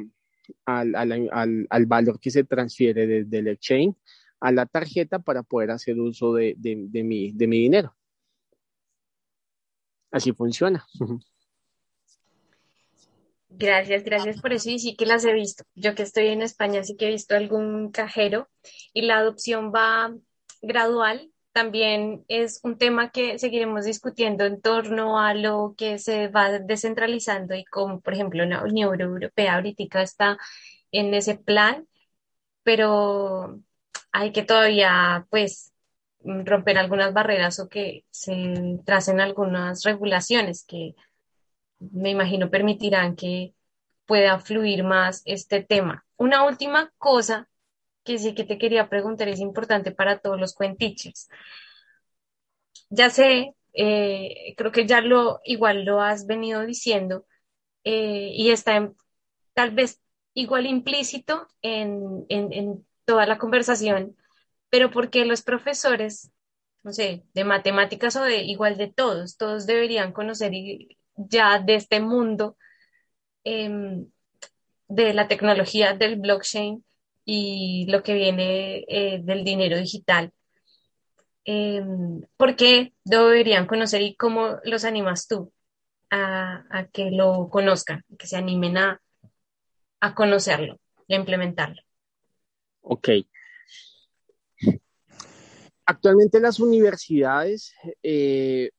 al, al, al, valor que se transfiere desde el exchange a la tarjeta para poder hacer uso de, de, mi, de mi dinero. Así funciona. Gracias, gracias por eso y sí que las he visto. Yo que estoy en España sí que he visto algún cajero y la adopción va gradual también es un tema que seguiremos discutiendo en torno a lo que se va descentralizando y como, por ejemplo, la Unión Europea ahorita está en ese plan, pero hay que todavía, pues, romper algunas barreras o que se tracen algunas regulaciones que me imagino permitirán que pueda fluir más este tema. Una última cosa que sí que te quería preguntar, es importante para todos los cuentiches. Ya sé, eh, creo que ya lo, igual lo has venido diciendo, eh, y está tal vez igual implícito en, en, toda la conversación, pero porque los profesores, no sé, de matemáticas o de igual de todos, todos deberían conocer ya de este mundo em, de la tecnología del blockchain y lo que viene eh, del dinero digital. Eh, ¿Por qué deberían conocer y cómo los animas tú a, que lo conozcan, que se animen a, a conocerlo y a implementarlo? Ok. Actualmente las universidades, eh,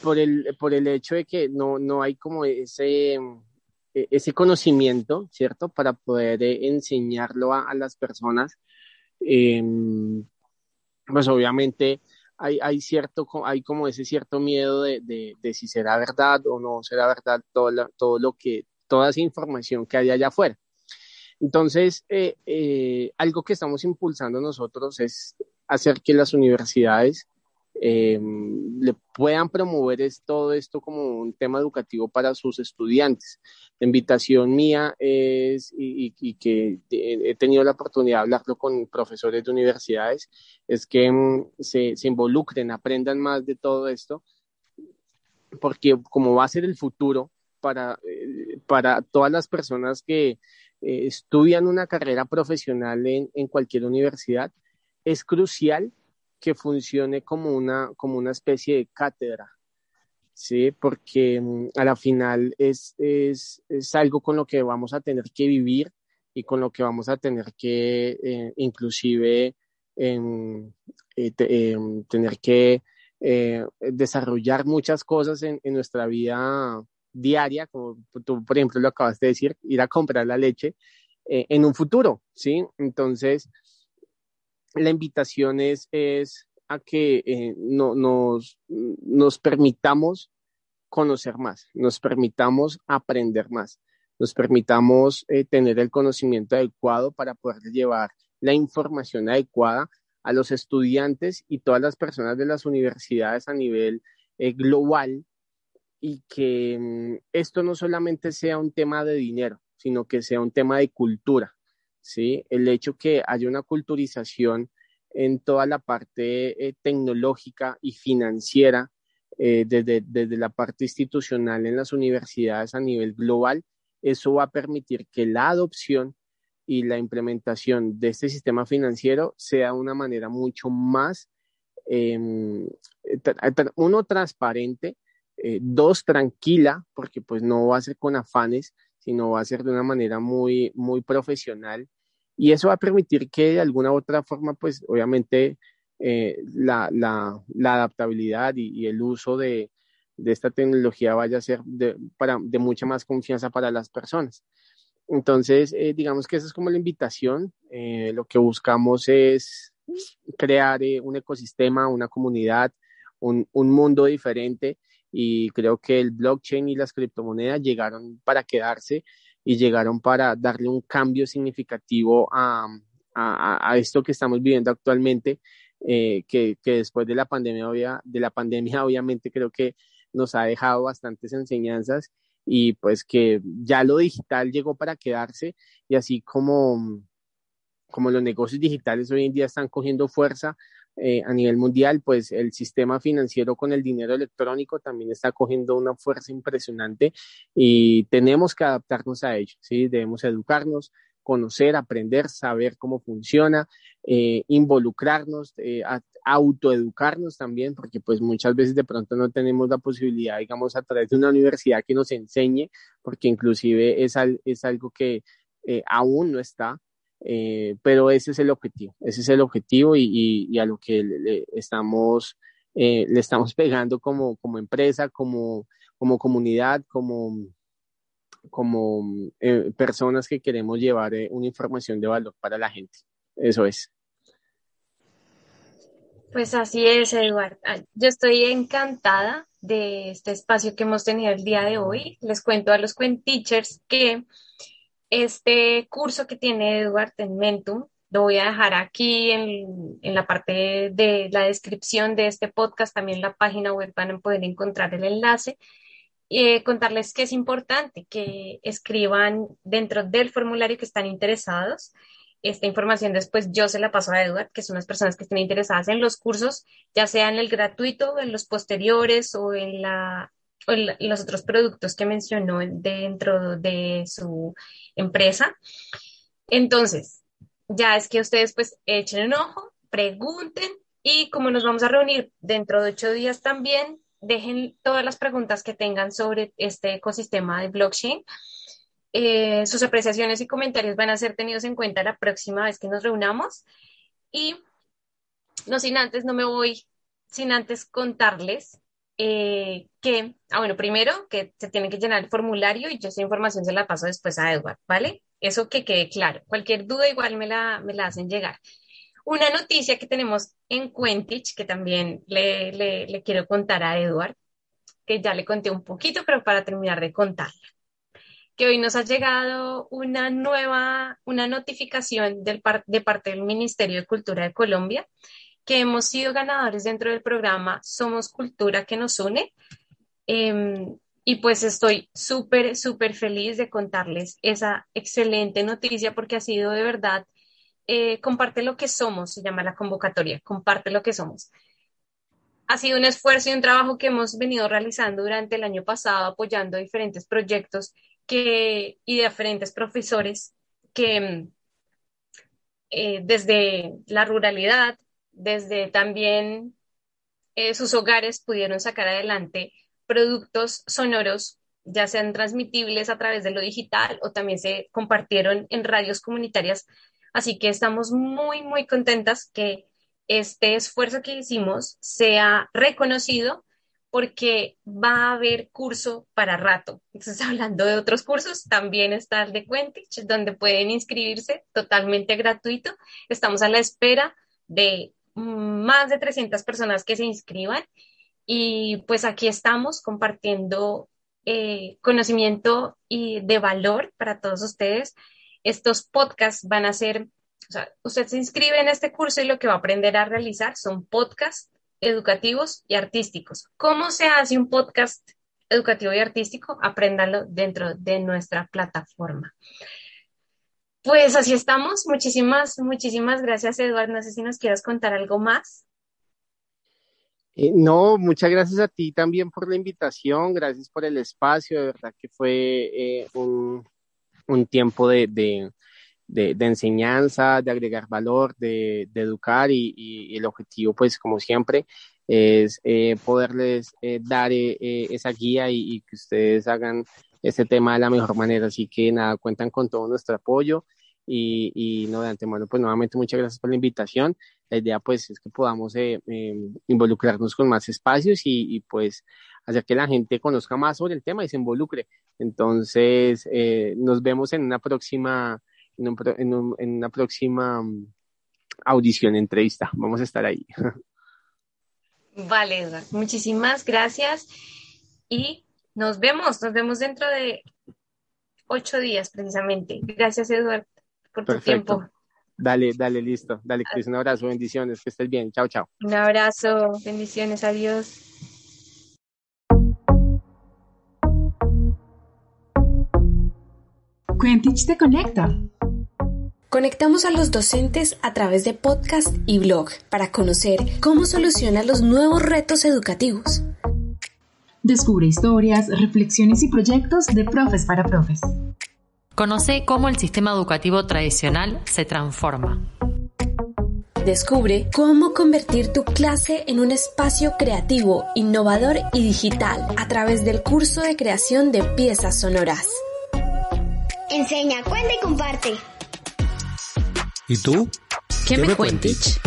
por, el, por el hecho de que no, no hay como ese, e, ese conocimiento, ¿cierto? Para poder eh, enseñarlo a, las personas. Em, pues obviamente hay, hay, cierto, hay como ese cierto miedo de, de, si será verdad o no será verdad todo, todo lo que, toda esa información que hay allá afuera. Entonces, eh, algo que estamos impulsando nosotros es hacer que las universidades eh, le puedan promover es, todo esto como un tema educativo para sus estudiantes. La invitación mía es, y, que he tenido la oportunidad de hablarlo con profesores de universidades, es que mm, se, se, involucren, aprendan más de todo esto, porque como va a ser el futuro para, eh, para todas las personas que eh, estudian una carrera profesional en cualquier universidad, es crucial que funcione como una, como una especie de cátedra, ¿sí? Porque mm, a la final es, es, es, algo con lo que vamos a tener que vivir y con lo que vamos a tener que eh, inclusive em, eh, em, tener que eh, desarrollar muchas cosas en, en, nuestra vida diaria, como tú, por ejemplo, lo acabas de decir, ir a comprar la leche en un futuro, ¿sí? Entonces, la invitación es, es a que no, nos, nos permitamos conocer más, nos permitamos aprender más, nos permitamos eh, tener el conocimiento adecuado para poder llevar la información adecuada a los estudiantes y todas las personas de las universidades a nivel eh, global y que mm, esto no solamente sea un tema de dinero, sino que sea un tema de cultura, ¿sí? El hecho que haya una culturización en toda la parte eh, tecnológica y financiera eh, desde, desde la parte institucional en las universidades a nivel global, eso va a permitir que la adopción y la implementación de este sistema financiero sea una manera mucho más, eh, uno, transparente, dos, tranquila, porque pues no va a ser con afanes, sino va a ser de una manera muy, muy profesional. Y eso va a permitir que de alguna u otra forma, pues obviamente eh, la, la, adaptabilidad y, el uso de, de, esta tecnología vaya a ser de, para, de mucha más confianza para las personas. Entonces, eh, digamos que esa es como la invitación. Eh, lo que buscamos es crear un ecosistema, una comunidad, un, un, mundo diferente y creo que el blockchain y las criptomonedas llegaron para quedarse y llegaron para darle un cambio significativo a, a, a esto que estamos viviendo actualmente eh, que, que, después de la pandemia, obvia, de la pandemia obviamente creo que nos ha dejado bastantes enseñanzas y pues que ya lo digital llegó para quedarse y así como, como los negocios digitales hoy en día están cogiendo fuerza eh, a nivel mundial, pues el sistema financiero con el dinero electrónico también está cogiendo una fuerza impresionante y tenemos que adaptarnos a ello, ¿sí? Debemos educarnos, conocer, aprender, saber cómo funciona, eh, involucrarnos, eh, autoeducarnos también, porque pues muchas veces de pronto no tenemos la posibilidad, digamos, a través de una universidad que nos enseñe, porque inclusive es, al, es algo que eh, aún no está, eh, pero ese es el objetivo, ese es el objetivo y, a lo que le, estamos, eh, le estamos pegando como, como empresa, como, como comunidad, como como eh, personas que queremos llevar una información de valor para la gente. Eso es. Pues así es, Eduardo. Yo estoy encantada de este espacio que hemos tenido el día de hoy. Les cuento a los Teachers que este curso que tiene Eduardo en Mentum lo voy a dejar aquí en, en, la parte de la descripción de este podcast, también la página web van a poder encontrar el enlace eh, contarles que es importante que escriban dentro del formulario que están interesados. Esta información después yo se la paso a Edward, que son las personas que estén interesadas en los cursos, ya sea en el gratuito, en los posteriores o en, la, los otros productos que mencionó dentro de su empresa. Entonces, ya es que ustedes pues echen un ojo, pregunten y como nos vamos a reunir dentro de ocho días también, dejen todas las preguntas que tengan sobre este ecosistema de blockchain. Eh, sus apreciaciones y comentarios van a ser tenidos en cuenta la próxima vez que nos reunamos. Y no sin antes, no me voy sin antes contarles eh, que, ah, bueno, primero que se tiene que llenar el formulario y yo esa información se la paso después a Edward, ¿vale? Eso que quede claro. Cualquier duda igual me la, me la hacen llegar. Una noticia que tenemos en Quentich, que también le, le, quiero contar a Edward, que ya le conté un poquito, pero para terminar de contarla, que hoy nos ha llegado una nueva, una notificación del par, de parte del Ministerio de Cultura de Colombia, que hemos sido ganadores dentro del programa Somos Cultura que nos une. Eh, y pues estoy súper, súper feliz de contarles esa excelente noticia porque ha sido de verdad eh, comparte lo que somos, se llama la convocatoria, comparte lo que somos. Ha sido un esfuerzo y un trabajo que hemos venido realizando durante el año pasado, apoyando diferentes proyectos que, y diferentes profesores que eh, desde la ruralidad, desde también eh, sus hogares pudieron sacar adelante productos sonoros ya sean transmitibles a través de lo digital o también se compartieron en radios comunitarias. Así que estamos muy, muy contentas que este esfuerzo que hicimos sea reconocido porque va a haber curso para rato. Entonces, hablando de otros cursos, también está el de Quentich, donde pueden inscribirse totalmente gratuito. Estamos a la espera de más de 300 personas que se inscriban y pues aquí estamos compartiendo eh, conocimiento y de valor para todos ustedes. Estos podcasts van a ser, o sea, usted se inscribe en este curso y lo que va a aprender a realizar son podcasts educativos y artísticos. ¿Cómo se hace un podcast educativo y artístico? Apréndalo dentro de nuestra plataforma. Pues así estamos. Muchísimas, muchísimas gracias, Eduardo. No sé si nos quieras contar algo más. Eh, no, muchas gracias a ti también por la invitación, gracias por el espacio, de verdad que fue eh, un, tiempo de, enseñanza, de agregar valor, de, educar y, el objetivo, pues como siempre, es eh, poderles dar esa guía y, y, que ustedes hagan este tema de la mejor manera. Así que nada, cuentan con todo nuestro apoyo y, y no, de antemano, pues nuevamente muchas gracias por la invitación. La idea pues es que podamos eh, em, involucrarnos con más espacios y, pues hacer que la gente conozca más sobre el tema y se involucre. Entonces, eh, nos vemos en una próxima, en, una próxima mm, audición, entrevista. Vamos a estar ahí. Vale, Eduardo. Muchísimas gracias y nos vemos, nos vemos dentro de ocho días precisamente. Gracias, Eduardo por tu tiempo. Dale, dale, listo. Dale, Cris, un abrazo, bendiciones, que estés bien. Chao, chao. Un abrazo, bendiciones, adiós. Quentich te conecta. Conectamos a los docentes a través de podcast y blog para conocer cómo solucionan los nuevos retos educativos. Descubre historias, reflexiones y proyectos de profes para profes. Conoce cómo el sistema educativo tradicional se transforma. Descubre cómo convertir tu clase en un espacio creativo, innovador y digital a través del curso de creación de piezas sonoras. Enseña, cuenta y comparte. ¿Y tú? ¿Qué, me, cuentas?